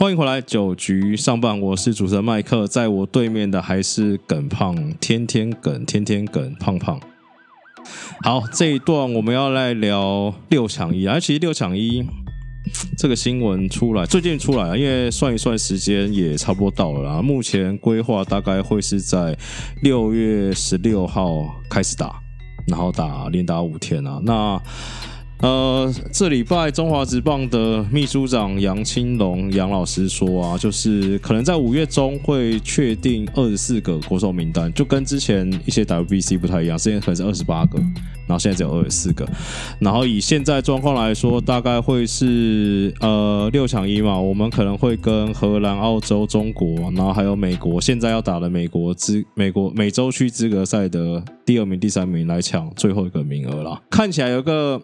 欢迎回来，九局上半，我是主持人麦克，在我对面的还是耿胖，天天耿，天天耿，胖胖。好，这一段我们要来聊六抢一，而其实六抢一这个新闻出来，最近出来了，因为算一算时间也差不多到了啦。目前规划大概会是在六月十六号开始打，然后打连打五天啊。那呃，这礼拜中华职棒的秘书长杨青龙杨老师说啊，就是可能在五月中会确定二十四个国手名单，就跟之前一些 WBC 不太一样，之前可能是二十八个，然后现在只有二十四个。然后以现在状况来说，大概会是呃六抢一嘛，我们可能会跟荷兰、澳洲、中国，然后还有美国，现在要打的美国资美国美洲区资格赛的第二名、第三名来抢最后一个名额啦。看起来有个。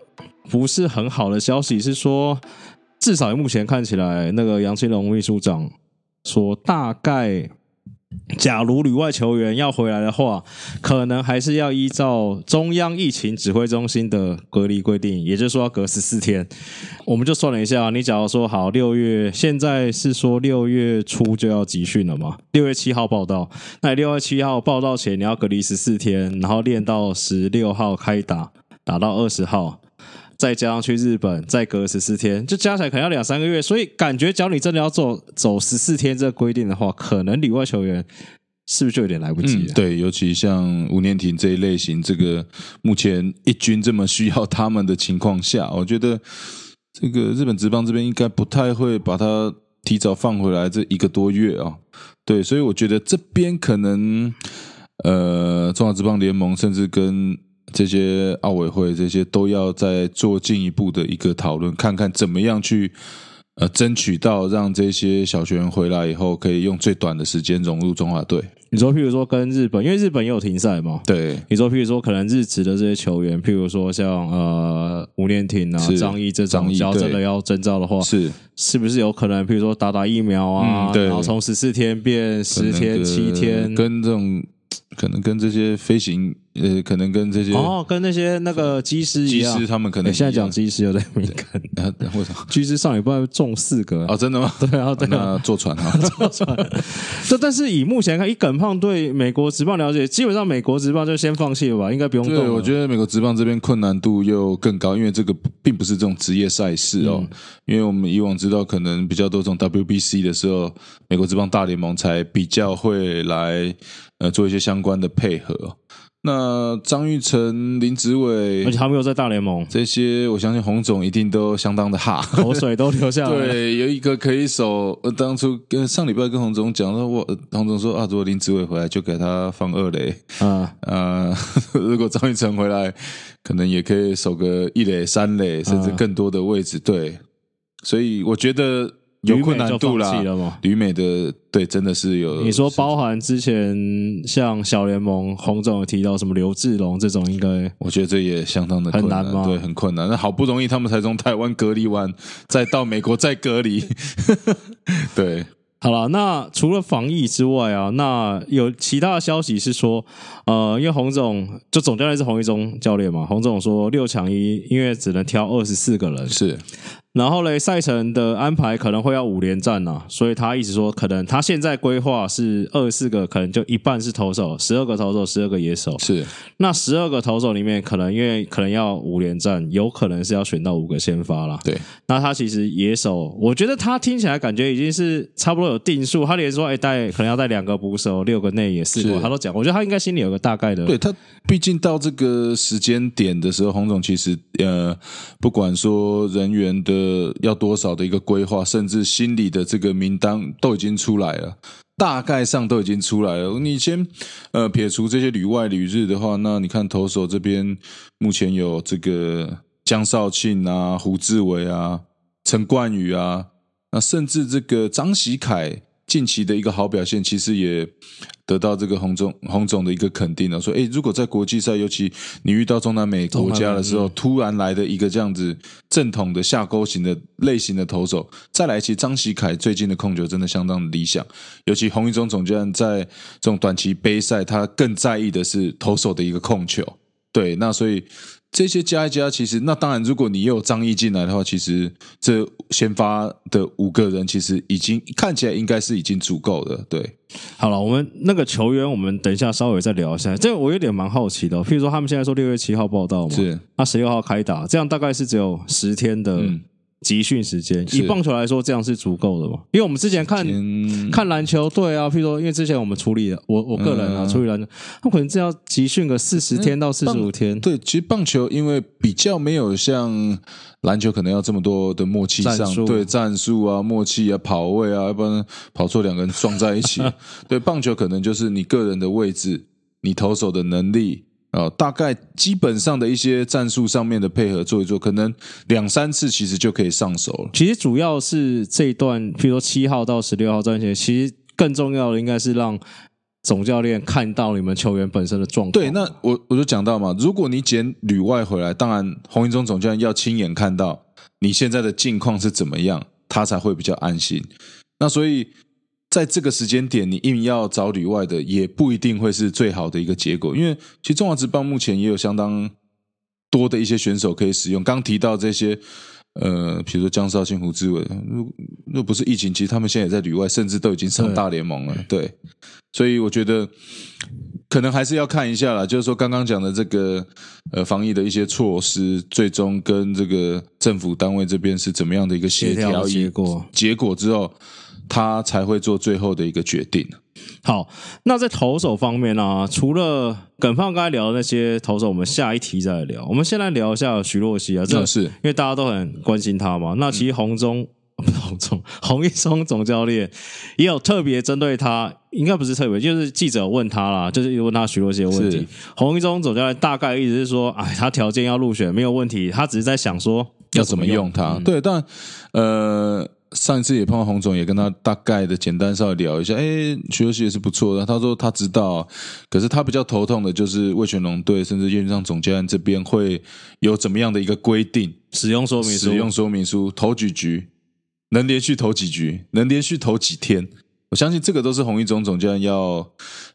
不是很好的消息是说，至少目前看起来，那个杨清龙秘书长说，大概假如旅外球员要回来的话，可能还是要依照中央疫情指挥中心的隔离规定，也就是说要隔十四天。我们就算了一下，你假如说好六月，现在是说六月初就要集训了嘛？六月七号报道，那六月七号报道前你要隔离十四天，然后练到十六号开打，打到二十号。再加上去日本，再隔十四天，就加起来可能要两三个月。所以感觉，只要你真的要走走十四天这个规定的话，可能里外球员是不是就有点来不及了？对，尤其像吴念婷这一类型，这个目前一军这么需要他们的情况下，我觉得这个日本职棒这边应该不太会把它提早放回来这一个多月啊。对，所以我觉得这边可能呃，中华职棒联盟甚至跟。这些奥委会这些都要再做进一步的一个讨论，看看怎么样去呃争取到让这些小学员回来以后可以用最短的时间融入中华队。你说，譬如说跟日本，因为日本也有停赛嘛？对。你说，譬如说可能日职的这些球员，譬如说像呃吴念挺啊、张毅这种，只要真的要征召的话，是是不是有可能，譬如说打打疫苗啊，然后从十四天变十天、七天，跟这种。可能跟这些飞行，呃，可能跟这些哦，跟那些那个机师一样，机师他们可能现在讲机师有点敏感。为什么？机师上礼拜中四个哦，真的吗？对啊，对啊，坐船啊，坐船。这但是以目前看，以耿胖对美国职棒了解，基本上美国职棒就先放弃了吧，应该不用动。对，我觉得美国职棒这边困难度又更高，因为这个并不是这种职业赛事哦。因为我们以往知道，可能比较多这种 WBC 的时候，美国职棒大联盟才比较会来。呃，做一些相关的配合。那张玉成、林子伟，而且他们又在大联盟，这些我相信洪总一定都相当的哈，口水都流下来。对，有一个可以守。呃，当初跟上礼拜跟洪总讲说，我洪总说啊，如果林子伟回来，就给他放二垒。啊 啊，如果张玉成回来，可能也可以守个一垒、三垒，甚至更多的位置。对，所以我觉得。有困难度了旅美的对，真的是有。你说包含之前像小联盟洪总有提到什么刘志龙这种，应该我觉得这也相当的很难吗？对，很困难。那好不容易他们才从台湾隔离完，再到美国再隔离。对，好了，那除了防疫之外啊，那有其他的消息是说，呃，因为洪总就总教练是洪一中教练嘛，洪总说六强一，因为只能挑二十四个人是。然后嘞，赛程的安排可能会要五连战呐，所以他一直说，可能他现在规划是二十四个，可能就一半是投手，十二个投手，十二个野手。是，那十二个投手里面，可能因为可能要五连战，有可能是要选到五个先发啦。对，那他其实野手，我觉得他听起来感觉已经是差不多有定数。他连说，哎，带可能要带两个捕手，六个内野四个，他都讲。我觉得他应该心里有个大概的。对他，毕竟到这个时间点的时候，洪总其实呃，不管说人员的。呃，要多少的一个规划，甚至心里的这个名单都已经出来了，大概上都已经出来了。你先呃撇除这些旅外旅日的话，那你看投手这边目前有这个江少庆啊、胡志伟啊、陈冠宇啊，那甚至这个张喜凯。近期的一个好表现，其实也得到这个洪总洪总的一个肯定了。说，哎，如果在国际赛，尤其你遇到中南美国家的时候，突然来的一个这样子正统的下勾型的类型的投手，再来，其实张喜凯最近的控球真的相当理想。尤其洪一中总教练在这种短期杯赛，他更在意的是投手的一个控球。对，那所以。这些加一加，其实那当然，如果你又有张毅进来的话，其实这先发的五个人其实已经看起来应该是已经足够的。对，好了，我们那个球员，我们等一下稍微再聊一下。这个我有点蛮好奇的，譬如说他们现在说六月七号报道嘛，是那十六号开打，这样大概是只有十天的嗯集训时间。以棒球来说，这样是足够的嘛？因为我们之前看嗯，看篮球队啊，譬如说，因为之前我们处理的，我我个人啊，嗯处理篮球，他可能是要集训个四十天到四十五天。对，其实棒球因为比较没有像篮球可能要这么多的默契上，对战术啊、默契啊、跑位啊，要不然跑错两个人撞在一起。对，棒球可能就是你个人的位置，你投手的能力。哦，大概基本上的一些战术上面的配合做一做，可能两三次其实就可以上手了。其实主要是这一段，比如说七号到十六号这段时间，其实更重要的应该是让总教练看到你们球员本身的状况。对，那我我就讲到嘛，如果你捡旅外回来，当然洪一中总教练要亲眼看到你现在的境况是怎么样，他才会比较安心。那所以在这个时间点，你硬要找旅外的，也不一定会是最好的一个结果，因为其实中华职棒目前也有相当多的一些选手可以使用。刚提到这些。呃，比如说江少庆、胡志伟，如若不是疫情，其实他们现在也在旅外，甚至都已经上大联盟了。对，所以我觉得可能还是要看一下啦，就是说刚刚讲的这个呃防疫的一些措施，最终跟这个政府单位这边是怎么样的一个协调结果。结果之后，他才会做最后的一个决定。好，那在投手方面呢、除了耿胖刚才聊的那些投手，我们下一题再来聊。我们先来聊一下徐若曦啊，这那是因为大家都很关心他嘛。那其实洪中、不 是洪中，洪一中总教练也有特别针对他，应该不是特别，就是记者问他啦，就是问他徐若曦的问题是。洪一中总教练大概意思是说，哎，他条件要入选没有问题，他只是在想说要怎么用他？嗯对，但呃，上一次也碰到洪总，也跟他大概的简单稍微聊一下。哎，徐若曦也是不错的。他说他知道，可是他比较头痛的就是魏全龙队，甚至院上总教练这边会有怎么样的一个规定？使用说明书使用说明书，投几局，能连续投几局，能连续投几天。我相信这个都是洪一中总教练要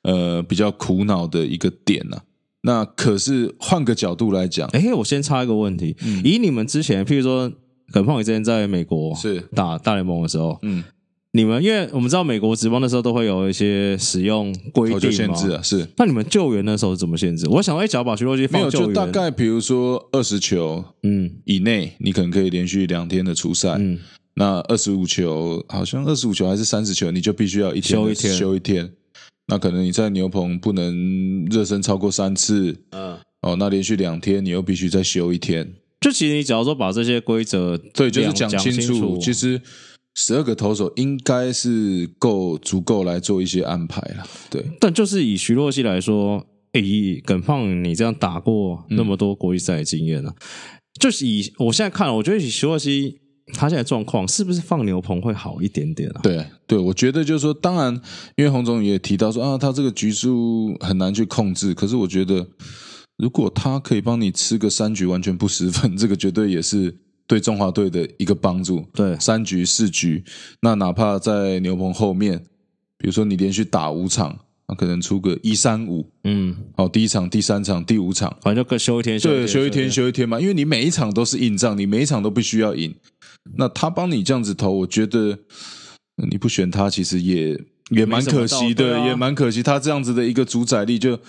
呃比较苦恼的一个点呐、那可是换个角度来讲，哎，我先插一个问题，以你们之前，譬如说耿胖，你之前在美国是。打大联盟的时候，嗯，你们因为我们知道美国职棒的时候都会有一些使用规投球定嘛限制啊，是。那你们救援的时候是怎么限制？我想，哎，只要把徐若曦没有，放救援，就大概比如说二十球嗯。以内，你可能可以连续两天的出赛。嗯，那二十五球，好像二十五球还是三十球，你就必须要一天休一天。休一天。那可能你在牛棚不能热身超过三次，嗯，哦，那连续两天你又必须再休一天。就其实你只要说把这些规则对，就是讲讲清楚，楚。其实十二个投手应该是够足够来做一些安排了。对，但就是以徐若曦来说，诶以耿胖你这样打过那么多国际赛的经验呢、就是以我现在看，我觉得以徐若曦他现在状况是不是放牛棚会好一点点啊？对，对，我觉得就是说，当然，因为洪总也提到说啊，他这个局数很难去控制。可是我觉得，如果他可以帮你吃个三局完全不失分，这个绝对也是对中华队的一个帮助。对三局四局，那哪怕在牛棚后面，比如说你连续打五场，那可能出个一三五，嗯，好，第一场、第三场、第五场。反正就各休一天，对，休一天休休一天嘛，因为你每一场都是硬仗，你每一场都必须要赢。那他帮你这样子投，我觉得呃你不选他，其实也也蛮可惜的，也蛮可惜。他这样子的一个主宰力，就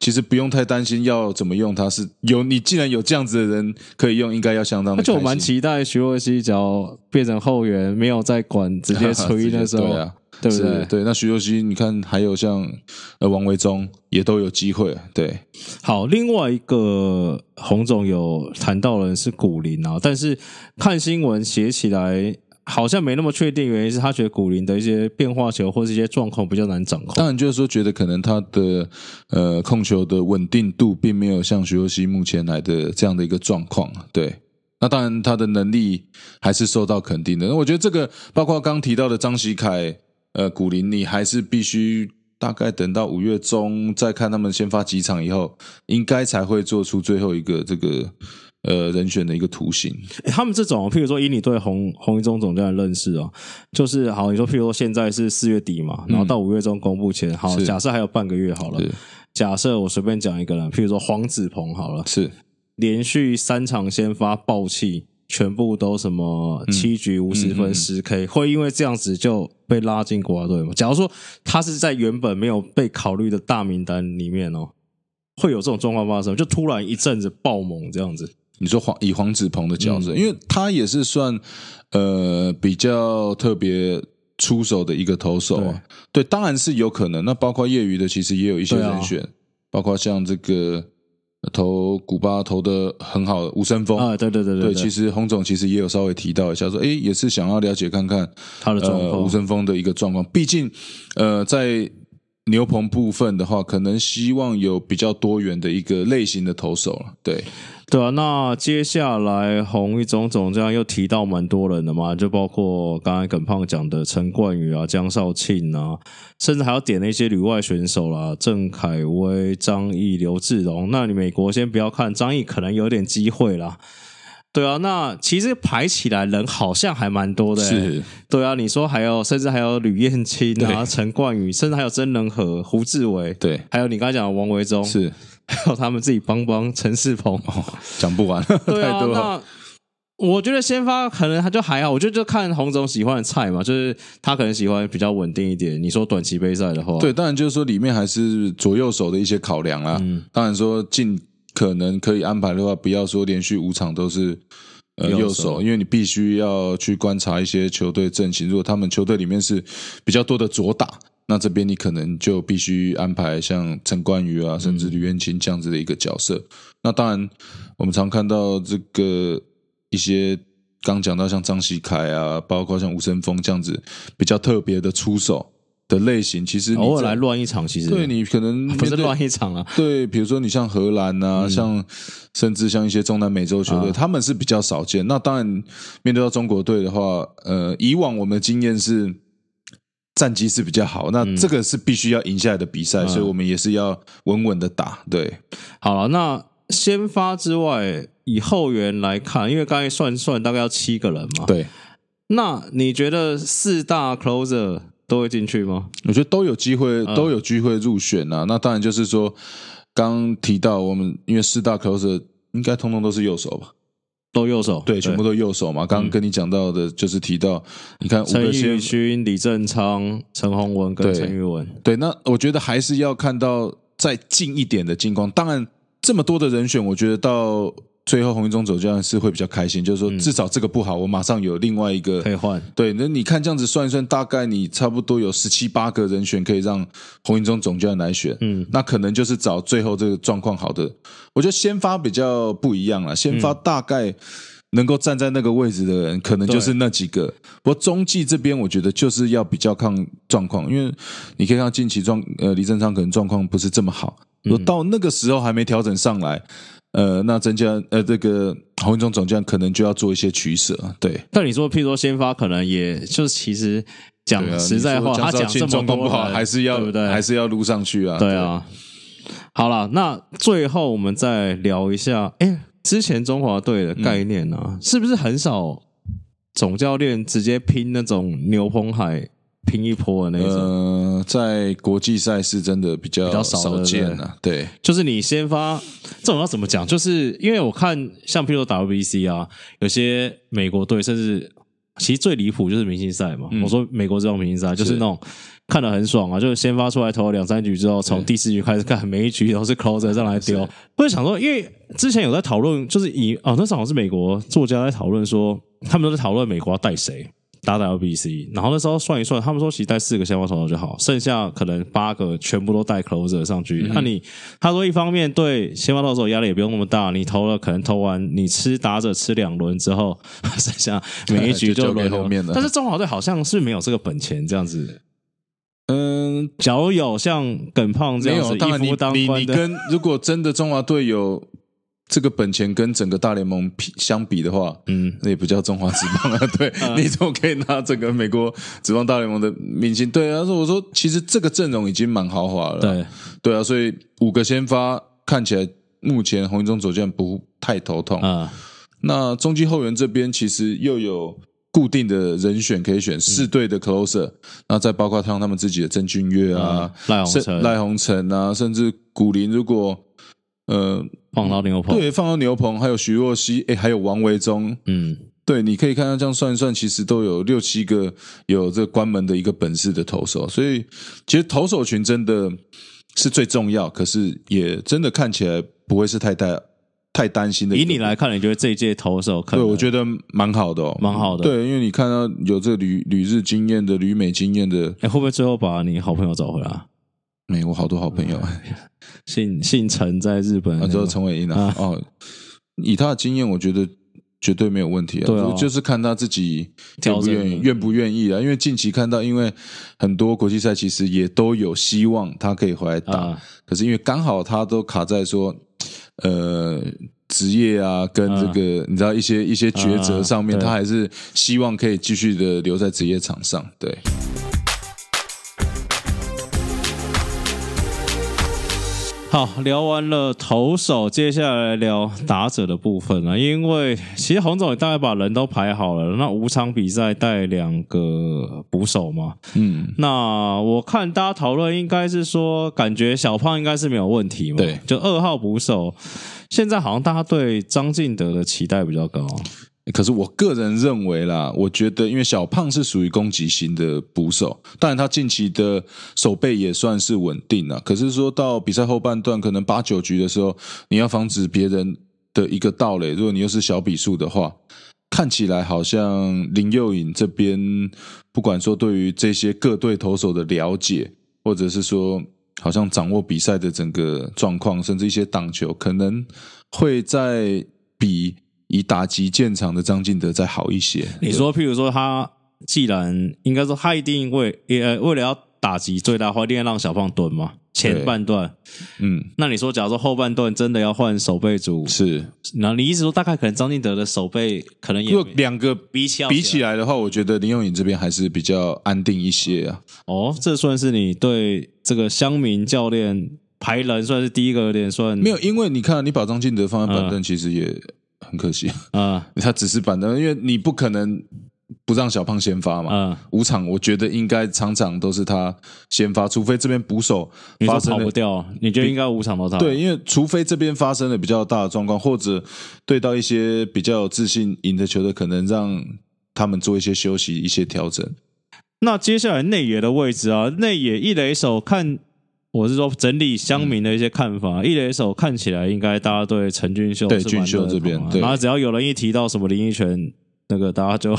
其实不用太担心要怎么用它，是有你既然有这样子的人可以用，应该要相当的而且我蛮期待徐若曦只要变成后援，没有再管，直接吹的时候，对啊，对不对？对。那徐若曦，你看还有像呃王维忠也都有机会，对，好，另外一个洪总有谈到的人是古林啊，但是看新闻写起来好像没那么确定，原因是他觉得古林的一些变化球或是一些状况比较难掌控。当然就是说，觉得可能他的呃控球的稳定度并没有像徐若曦目前来的这样的一个状况，对。那当然，他的能力还是受到肯定的。那我觉得这个包括刚提到的张喜凯、呃古林，你还是必须大概等到五月中再看他们先发几场以后，应该才会做出最后一个这个呃人选的一个图形。欸他们这种，譬如说以你对洪洪一中总教练认识哦，就是好，你说譬如说现在是四月底嘛，然后到五月中公布前，好，假设还有半个月好了是，假设我随便讲一个人，譬如说黄子鹏好了，是。连续三场先发爆气，全部都什么七局五十分十 K，会因为这样子就被拉进国家队吗？假如说他是在原本没有被考虑的大名单里面哦，会有这种状况发生，就突然一阵子爆猛这样子。你说黄以黄子鹏的角色，因为他也是算呃比较特别出手的一个投手啊。对，当然是有可能。那包括业余的，其实也有一些人选，包括像这个投古巴投的很好的吴森峰啊，对对对对。其实洪总其实也有稍微提到一下，说哎，也是想要了解看看他的状况，吴森峰的一个状况。毕竟呃，在牛棚部分的话，可能希望有比较多元的一个类型的投手了。对。对啊，那接下来红一种种这样又提到蛮多人的嘛，就包括刚才耿胖讲的陈冠宇啊、江少庆啊，甚至还要点那些旅外选手啦，郑凯威、张毅、刘志荣。那你美国先不要看张毅，可能有点机会啦。对啊，那其实排起来人好像还蛮多的。是，对啊，你说还有，甚至还有吕燕青啊、陈冠宇，甚至还有曾仁和、胡志伟，对，还有你刚才讲的王维忠，是。还有他们自己帮帮陈世鹏，讲不完，对啊。那我觉得先发可能他就还好，我觉得就看洪总喜欢的菜嘛，就是他可能喜欢比较稳定一点。你说短期杯赛的话，对，当然就是说里面还是左右手的一些考量啊。当然说尽可能可以安排的话，不要说连续五场都是呃右手，因为你必须要去观察一些球队阵型。如果他们球队里面是比较多的左打。那这边你可能就必须安排像陈冠宇啊，甚至吕彦青这样子的一个角色。那当然，我们常看到这个一些刚讲到像张喜凯啊，包括像吴森峰这样子比较特别的出手的类型，其实偶尔来乱一场，其实对你可能 不是乱一场啊。对，比如说你像荷兰啊，像甚至像一些中南美洲球队，他们是比较少见。那当然，面对到中国队的话，呃，以往我们的经验是。战绩是比较好，那这个是必须要赢下来的比赛，所以我们也是要稳稳的打。对，好了，那先发之外，以后援来看，因为刚才算算大概要七个人嘛。对，那你觉得四大 closer 都会进去吗？我觉得都有机会，都有机会入选啊。那当然就是说，刚提到我们，因为四大 closer 应该通通都是右手吧。都右手，对，全部都右手嘛。刚刚跟你讲到的，就是提到，你看陈宇勋、李正昌、陈宏文跟陈宇文，对，那我觉得还是要看到再近一点的金光。当然，这么多的人选，我觉得到。最后，红一中走这样是会比较开心，就是说至少这个不好，我马上有另外一个可以换。对，那你看这样子算一算，大概你差不多有十七八个人选可以让红一中总教练来选。嗯，那可能就是找最后这个状况好的。我觉得先发比较不一样了，先发大概能够站在那个位置的人，可能就是那几个。不过中继这边，我觉得就是要比较看状况，因为你可以看近期状，呃，李正昌可能状况不是这么好，如果到那个时候还没调整上来。呃，那增加呃，这个洪一中总将可能就要做一些取舍，对。但你说，譬如说先发，可能也就是其实讲实在话，他讲这么多不好，还是要对不对？还是要撸上去啊？对啊。好了，那最后我们再聊一下，哎，之前中华队的概念呢，是不是很少总教练直接拼那种牛棚海？拼一波的那种，呃，在国际赛事真的比较比较少见了。对，就是你先发，这种要怎么讲？就是因为我看像譬如 WBC 啊，有些美国队，甚至其实最离谱就是明星赛嘛。我说美国这种明星赛，就是那种看得很爽啊，就是先发出来投两三局之后，从第四局开始看，每一局都是 closer 上来丢。我就想说，因为之前有在讨论，就是以哦，那时候好像是美国作家在讨论说，他们都在讨论美国要带谁。打 WBC，然后那时候算一算，他们说其实带四个先发投手就好，剩下可能八个全部都带 closer 上去。那你他说一方面对先发投手压力也不用那么大，你投了可能投完你吃打者吃两轮之后，剩下每一局就轮后面的。但是中华队好像是没有这个本钱这样子。嗯，假如有像耿胖这样子一夫当关的，你跟如果真的中华队有。这个本钱跟整个大联盟比相比的话，嗯，那也不叫中华职棒啊。对，你怎么可以拿整个美国职棒大联盟的明星？对啊，说我说，其实这个阵容已经蛮豪华了。对，对啊，所以五个先发看起来，目前红一中左将不太头痛啊。那中继后援这边其实又有固定的人选可以选，四队的 closer，那再包括像他们自己的曾俊岳啊、赖鸿成、赖鸿成啊，甚至古林如果。呃，放到牛棚，对，放到牛棚，还有徐若曦，哎，还有王维忠，嗯，对，你可以看到这样算一算，其实都有六七个有这关门的一个本事的投手，所以其实投手群真的是最重要，可是也真的看起来不会是太大太担心的。以你来看，你觉得这一届投手可对，我觉得蛮好的哦，蛮好的。对，因为你看到有这旅旅日经验的、旅美经验的，哎，会不会最后把你好朋友找回来？没，我好多好朋友，姓姓陈，在日本啊，那个，之后陈伟英啊啊，哦，以他的经验，我觉得绝对没有问题啊。对啊。就就是看他自己愿不愿意，愿不愿意啊。因为近期看到，因为很多国际赛其实也都有希望他可以回来打，啊。可是因为刚好他都卡在说，呃。职业啊，跟这个、你知道一些一些抉择上面，啊他还是希望可以继续的留在职业场上。对，好，聊完了投手，接下来聊打者的部分了。因为其实洪总也大概把人都排好了，那五场比赛带两个捕手嘛。嗯，那我看大家讨论应该是说，感觉小胖应该是没有问题嘛。对就二号捕手，现在好像大家对张进德的期待比较高。可是我个人认为啦，我觉得因为小胖是属于攻击型的捕手，当然他近期的手背也算是稳定了。可是说到比赛后半段，可能八九局的时候，你要防止别人的一个盗垒，如果你又是小比数的话，看起来好像林佑颖这边，不管说对于这些各队投手的了解，或者是说好像掌握比赛的整个状况，甚至一些挡球，可能会在比以打击见长的张进德再好一些。你说，譬如说他既然应该说他一定为呃为了要打击最大化，一定要让小胖蹲嘛。前半段，嗯，那你说，假如说后半段真的要换守备组，是。然后你意思说大概可能张进德的守备可能也两个比起比起来的话，我觉得林永颖这边还是比较安定一些啊。哦，这算是你对这个乡民教练排人算是第一个有点算没有，因为你看，你把张进德放在板凳，嗯其实也很可惜。啊 他只是板凳，因为你不可能不让小胖先发嘛。嗯，五场我觉得应该场场都是他先发，除非这边捕手发生了。跑不掉，你觉得应该五场都他？对，因为除非这边发生了比较大的状况，或者对到一些比较有自信赢的球队，可能让他们做一些休息、一些调整。那接下来内野的位置啊，内野一垒手看，我是说整理乡民的一些看法，一垒手看起来应该大家对陈俊秀对俊秀这边对然后只要有人一提到什么林奕泉，那个大家就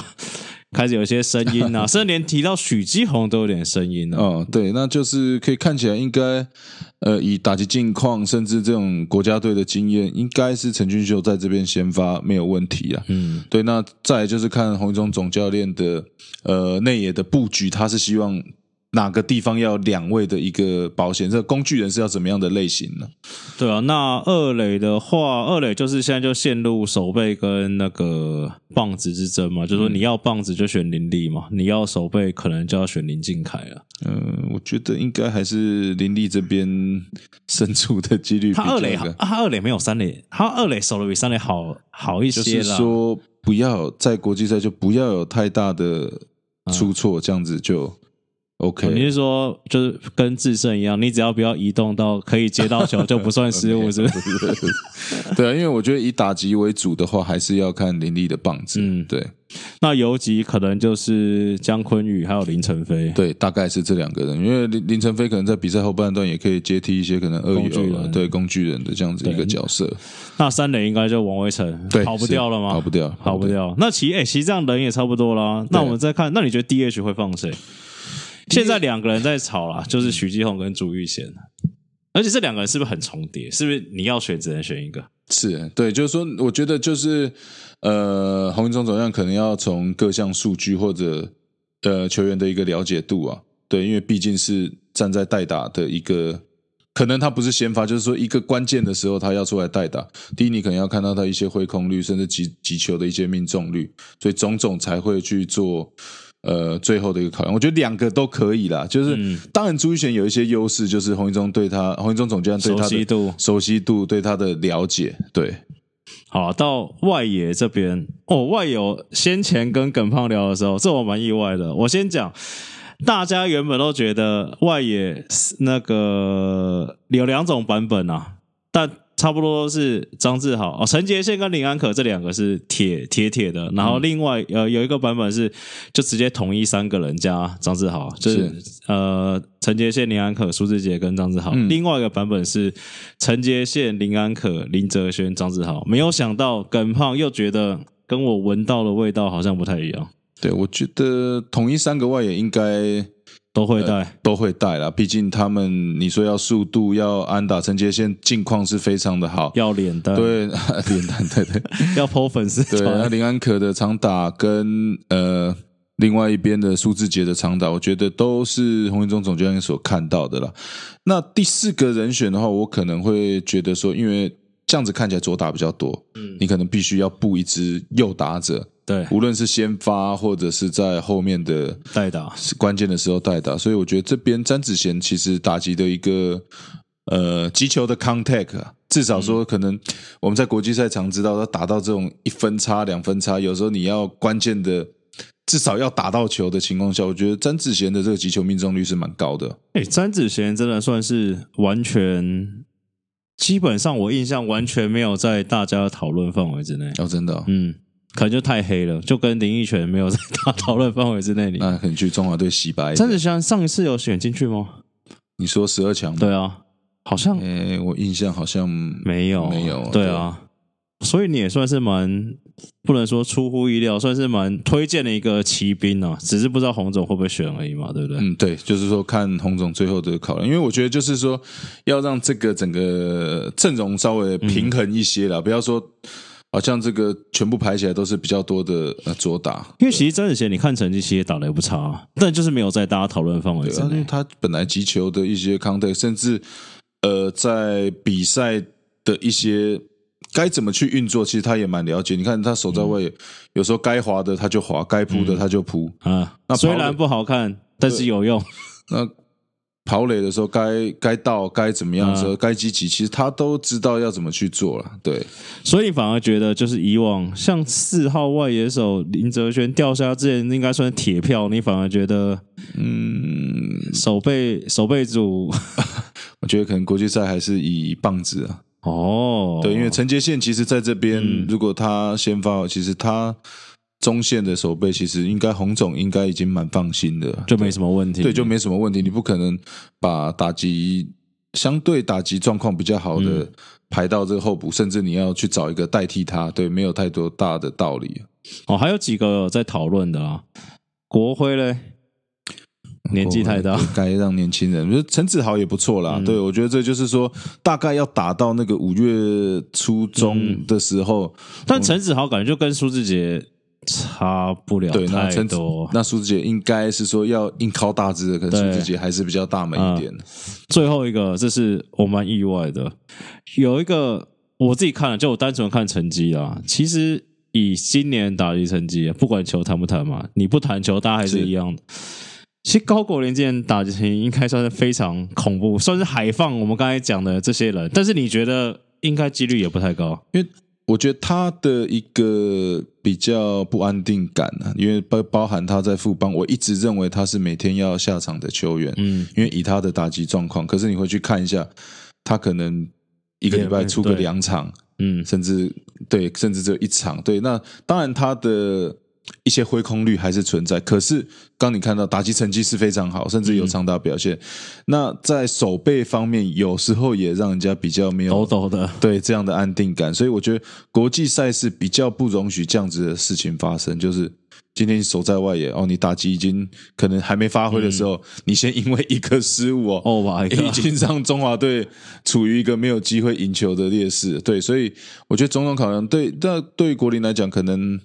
开始有些声音啊，甚至连提到许基宏都有点声音啊。哦，对，那就是可以看起来应该，呃，以打击近况，甚至这种国家队的经验，应该是陈俊秀在这边先发没有问题啊。嗯，对，那再来就是看洪一中总教练的呃内野的布局，他是希望哪个地方要两位的一个保险，这个工具人是要怎么样的类型呢？对啊，那二垒的话，二垒就是现在就陷入手背跟那个棒子之争嘛，就说你要棒子就选林立嘛，你要手背可能就要选林敬凯了。嗯、我觉得应该还是林立这边胜出的几率比较他二垒好，他二垒没有三垒，他二垒守的比三垒好好一就是些啦。说不要在国际赛就不要有太大的出错，这样子就 OK。哦你是说就是跟智胜一样，你只要不要移动到可以接到球，就不算失误，是不是？对啊，因为我觉得以打击为主的话，还是要看林立的棒子。嗯对那游击可能就是姜昆宇还有林晨飞。对，大概是这两个人。因为林林晨飞可能在比赛后半段也可以接替一些可能二工具人游啊对工具人的这样子一个角色，那三垒应该就王威成，对，跑不掉了吗？跑不掉，跑不。掉。那其哎、其实这样人也差不多啦。那我们再看，那你觉得 DH 会放谁？现在两个人在吵啦，就是徐继宏跟朱玉贤，而且这两个人是不是很重叠？是不是你要选只能选一个？是对，就是说，我觉得就是呃，洪一中总样可能要从各项数据或者呃球员的一个了解度啊，对，因为毕竟是站在代打的一个，可能他不是先发，就是说一个关键的时候他要出来代打。第一，你可能要看到他一些挥空率，甚至击击球的一些命中率，所以种种才会去做。呃，最后的一个考量，我觉得两个都可以啦。就是、嗯当然朱一贤有一些优势，就是洪一中对他，洪一中总监对他的熟悉度熟悉度，对他的了解，对，好，到外野这边哦，外野先前跟耿胖聊的时候，这我蛮意外的。我先讲，大家原本都觉得外野是那个有两种版本啊，但差不多是张志豪哦，陈杰宪跟林安可这两个是铁铁铁的，然后另外呃有一个版本是就直接统一三个人加张志豪，就是呃陈杰宪、林安可、苏志杰跟张志豪。另外一个版本是陈杰宪、林安可、林哲轩、张志豪。没有想到耿胖又觉得跟我闻到的味道好像不太一样。对，我觉得统一三个外野应该。都会带，都会带啦。毕竟他们，你说要速度，要安打，陈杰宪近况是非常的好，要脸蛋，对 脸蛋，对对，要剖粉丝。对，那林安可的长打跟呃另外一边的苏志杰的长打，我觉得都是洪一中总教练所看到的啦。那第四个人选的话，我可能会觉得说，因为这样子看起来左打比较多，嗯，你可能必须要布一支右打者。对，无论是先发或者是在后面的代打，是关键的时候代打，所以我觉得这边詹子贤其实打击的一个呃击球的 contact，至少说可能我们在国际赛常知道，他打到这种一分差、两分差，有时候你要关键的至少要打到球的情况下，我觉得詹子贤的这个击球命中率是蛮高的。哎，詹子贤真的算是完全，基本上我印象完全没有在大家讨论范围之内。哦，真的，嗯。可能就太黑了，就跟林奕泉没有在大讨论范围之内。那可能去中华队洗白。詹子祥上一次有选进去吗？你说十二强？对啊，好像。诶，我印象好像没有，没有。对啊，所以你也算是蛮不能说出乎意料，算是蛮推荐的一个骑兵啊。只是不知道洪总会不会选而已嘛，对不对？嗯，对，就是说看洪总最后的考量，因为我觉得就是说要让这个整个阵容稍微平衡一些了，不要说。好像这个全部排起来都是比较多的呃左打，因为其实张子贤你看成绩其实打的也不差，但就是没有在大家讨论范围之内。他本来击球的一些 contact，甚至呃在比赛的一些该怎么去运作，其实他也蛮了解。你看他守在位，有时候该滑的他就滑，该扑的他就扑啊。那虽然不好看，但是有用。那跑垒的时候，该该到该怎么样的时候，该积极，其实他都知道要怎么去做了。对，所以反而觉得，就是以往像四号外野手林哲轩掉下之前，应该算铁票。你反而觉得，嗯，守备守备组，我觉得可能国际赛还是以棒子啊。哦，对，因为陈杰宪其实在这边，如果他先发，其实他。中线的守备其实应该洪总应该已经蛮放心的，就没什么问题。对，就没什么问题。你不可能把打击相对打击状况比较好的排到这个候补，甚至你要去找一个代替他，对，没有太多大的道理。哦，还有几个在讨论的啊，国辉嘞，年纪太大，该让年轻人。我觉得陈子豪也不错啦。对，我觉得这就是说，大概要打到那个五月初中的时候，但陈子豪感觉就跟苏志杰。差不了太多。那苏子杰应该是说要硬靠大只的，可能苏子杰还是比较大门一点。最后一个，这是我蛮意外的，有一个我自己看了，就我单纯看成绩啊。其实以今年打击成绩，不管球弹不弹嘛，你不弹球，大家还是一样的。其实高国林今年打击成绩应该算是非常恐怖，算是海放我们刚才讲的这些人。但是你觉得应该几率也不太高，因为。我觉得他的一个比较不安定感呢，因为包包含他在副帮，我一直认为他是每天要下场的球员，嗯，因为以他的打击状况，可是你会去看一下，他可能一个礼拜出个两场，嗯，甚至对，甚至只有一场，对，那当然他的。一些挥空率还是存在，可是刚你看到打击成绩是非常好，甚至有长打表现。那在手背方面，有时候也让人家比较没有抖抖的，对这样的安定感。所以我觉得国际赛事比较不容许这样子的事情发生。就是今天守在外野哦，你打击已经可能还没发挥的时候，你先因为一个失误哦，哦，已经让中华队处于一个没有机会赢球的劣势。对，所以我觉得种种考量，对，那对国林来讲，可能。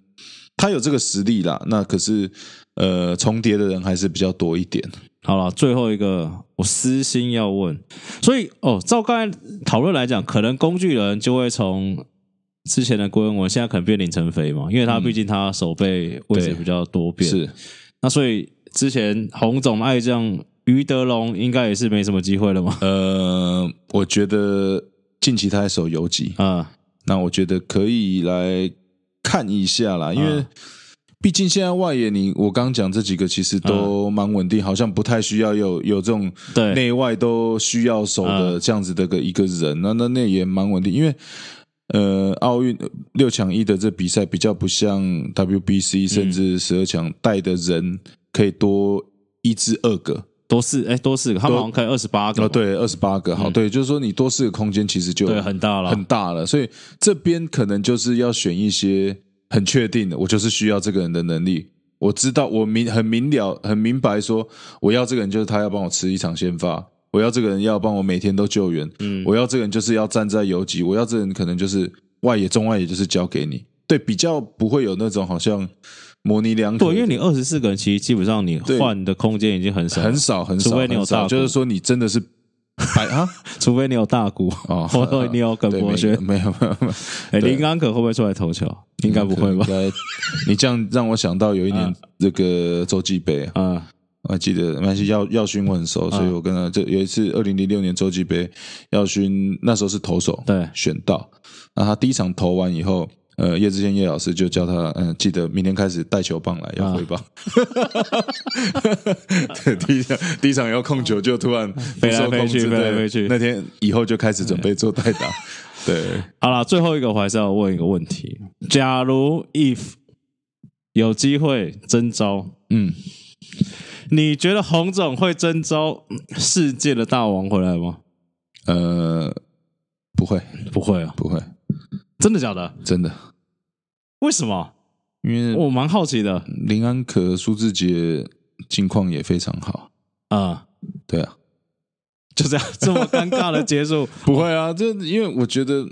他有这个实力啦，那可是呃重叠的人还是比较多一点。好了，最后一个我私心要问，所以哦，照刚才讨论来讲，可能工具人就会从之前的郭文文，现在可能变林成飞嘛，因为他毕竟他手背位置比较多变。是，那所以之前洪总爱将于德龙应该也是没什么机会了嘛。呃，我觉得近期他在守游击啊，那我觉得可以来。看一下啦，因为毕竟现在外野你我刚刚讲这几个其实都蛮稳定，好像不太需要有有这种对。内外都需要守的这样子的个一个人，那那那也蛮稳定，因为呃奥运六强一的这比赛比较不像 WBC 甚至十二强带的人可以多一至二个。多四哎多四个，他们好像可以二十八个哦，对，二十八个，好，对，就是说你多四个空间，其实就对很大了很大了。所以这边可能就是要选一些很确定的，我就是需要这个人的能力。我知道，我明很明了，很明白说，我要这个人就是他要帮我吃一场先发，我要这个人要帮我每天都救援，嗯我要这个人就是要站在游击，我要这个人可能就是外野、中外野就是交给你，对，比较不会有那种好像模棱两可，对，因为你二十四个人，其实基本上你对换的空间已经很少，很少很少，除非你有大股。就是说你真的是白啊。除非你有大股哦 或者你有耿博轩。没有没有没。有，哎，林刚可会不会出来投球？应该不会吧。你这样让我想到有一年这个洲际杯啊，啊，我还记得，没关系，耀耀勋我很熟，所以我跟他就有一次二零零六年洲际杯，耀勋那时候是投手，对。选到，那他第一场投完以后。呃，叶志谦叶老师就叫他，嗯、记得明天开始带球棒来，要挥棒。对，第一场第一场要控球，就突然飞来飞去飞来飞去那天以后就开始准备做代打。对，好了，最后一个我还是要问一个问题：假如 if 有机会征召，嗯，你觉得洪总会征召嗯世界的大王回来吗？呃，不会，不会啊，不会，真的假的？真的，为什么？因为我蛮好奇的林安可、苏志杰近况也非常好。啊、对啊，就这样这么尴尬的结束，不会啊，这因为我觉得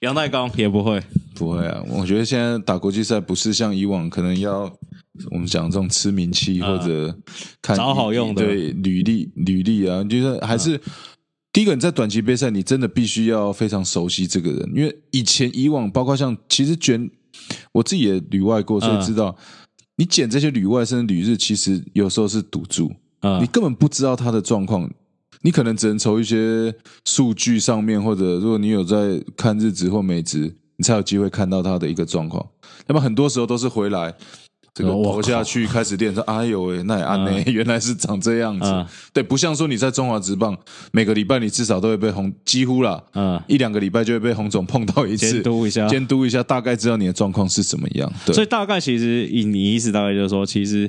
杨代刚也不会，不会啊，我觉得现在打国际赛不是像以往可能要我们讲这种吃名气、啊或者看找好用的对履历履历啊，就是还是。第一个，你在短期杯赛，你真的必须要非常熟悉这个人，因为以前以往，包括像其实卷，我自己也旅外过，所以嗯知道，你捡这些旅外甚至旅日，其实有时候是赌注，啊、你根本不知道他的状况，你可能只能从一些数据上面，或者如果你有在看日职或美职，你才有机会看到他的一个状况。那么很多时候都是回来这个我投下去开始练，说哎呦喂，那也安呢，原来是长这样子。嗯对，不像说你在中华职棒，每个礼拜你至少都会被红，几乎啦，嗯，一两个礼拜就会被洪总碰到一次，监督一下。监督一下，大概知道你的状况是怎么样。对，所以大概其实以你意思大概就是说，其实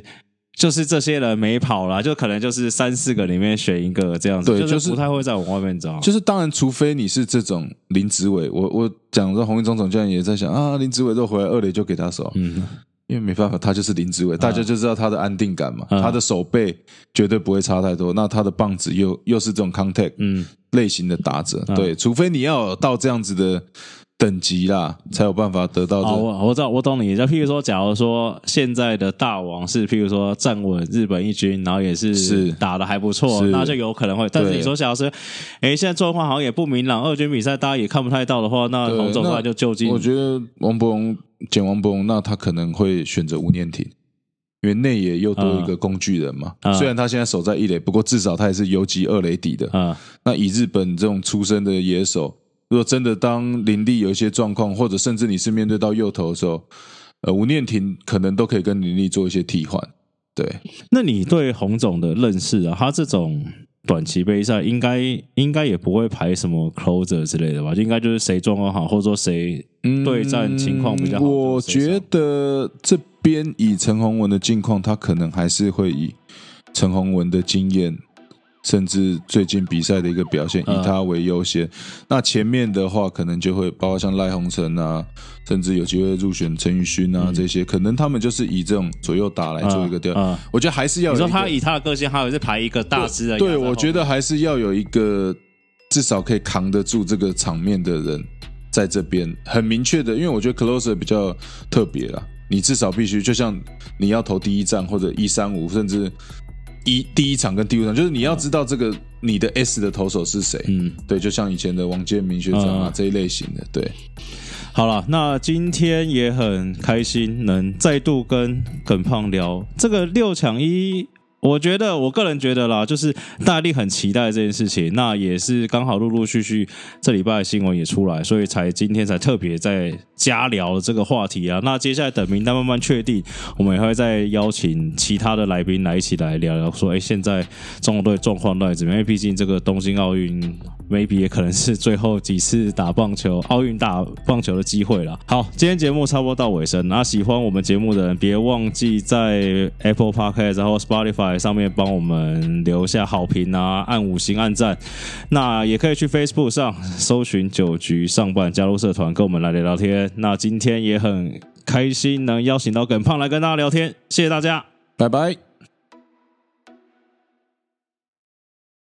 就是这些人没跑了，就可能就是三四个里面选一个这样子，就对就是不太会再往外面找。就是当然，除非你是这种林子伟，我我讲说洪一中总教练也在想啊，林子伟如果回来二垒就给他守，嗯，因为没办法，他就是林志伟，大家就知道他的安定感嘛，嗯他的手背绝对不会差太多，那他的棒子又又是这种 contact 嗯，类型的打者，对，除非你要到这样子的等级啦，才有办法得到。我我知道，我懂你。就譬如说，假如说现在的大王是，譬如说站稳日本一军，然后也是是打的还不错，那就有可能会。但是你说，假如是，哎，现在状况好像也不明朗，二军比赛大家也看不太到的话，那对那洪总他就就近我觉得王伯荣捡王博荣，那他可能会选择吴念庭，因为内野又多一个工具人嘛。嗯虽然他现在守在一垒，不过至少他也是游击二垒底的。啊，那以日本这种出身的野手，如果真的当林立有一些状况，或者甚至你是面对到右投的时候，呃，吴念庭可能都可以跟林立做一些替换。对，那你对洪总的认识啊，他这种短期杯赛应该应该也不会排什么 closer 之类的吧？就应该就是谁状况好，或者说谁对战情况比较好。嗯我觉得这边以陈宏文的近况，他可能还是会以陈宏文的经验，甚至最近比赛的一个表现，嗯。以他为优先。那前面的话，可能就会包括像赖鸿成啊，甚至有机会入选陈宇勋啊、这些，可能他们就是以这种左右打来做一个调。我觉得还是要你说他以他的个性，还有是排一个大师的对，我觉得还是要有一个至少可以扛得住这个场面的人在这边，很明确的，因为我觉得 closer 比较特别啦，你至少必须就像你要投第一站或者一三五，甚至一第一场跟第五场，就是你要知道这个你的 S 的投手是谁。嗯。对，就像以前的王建民学长啊、嗯这一类型的，对，好了，那今天也很开心能再度跟耿胖聊这个六抢一。我觉得，我个人觉得啦，就是大力很期待这件事情。那也是刚好陆陆续续这礼拜新闻也出来，所以才今天才特别在加聊这个话题啊。那接下来等名单慢慢确定，我们也会再邀请其他的来宾来一起来聊聊，说哎，现在中国队状况到底怎么样？因为毕竟这个东京奥运 maybe 也可能是最后几次打棒球、奥运打棒球的机会了。好，今天节目差不多到尾声，那喜欢我们节目的人，别忘记在 Apple Podcast 然后 Spotify。在上面帮我们留下好评啊，按五星按赞。那也可以去 Facebook 上搜寻九局上半，加入社团跟我们来聊聊天。那今天也很开心能邀请到耿胖来跟大家聊天，谢谢大家，拜拜。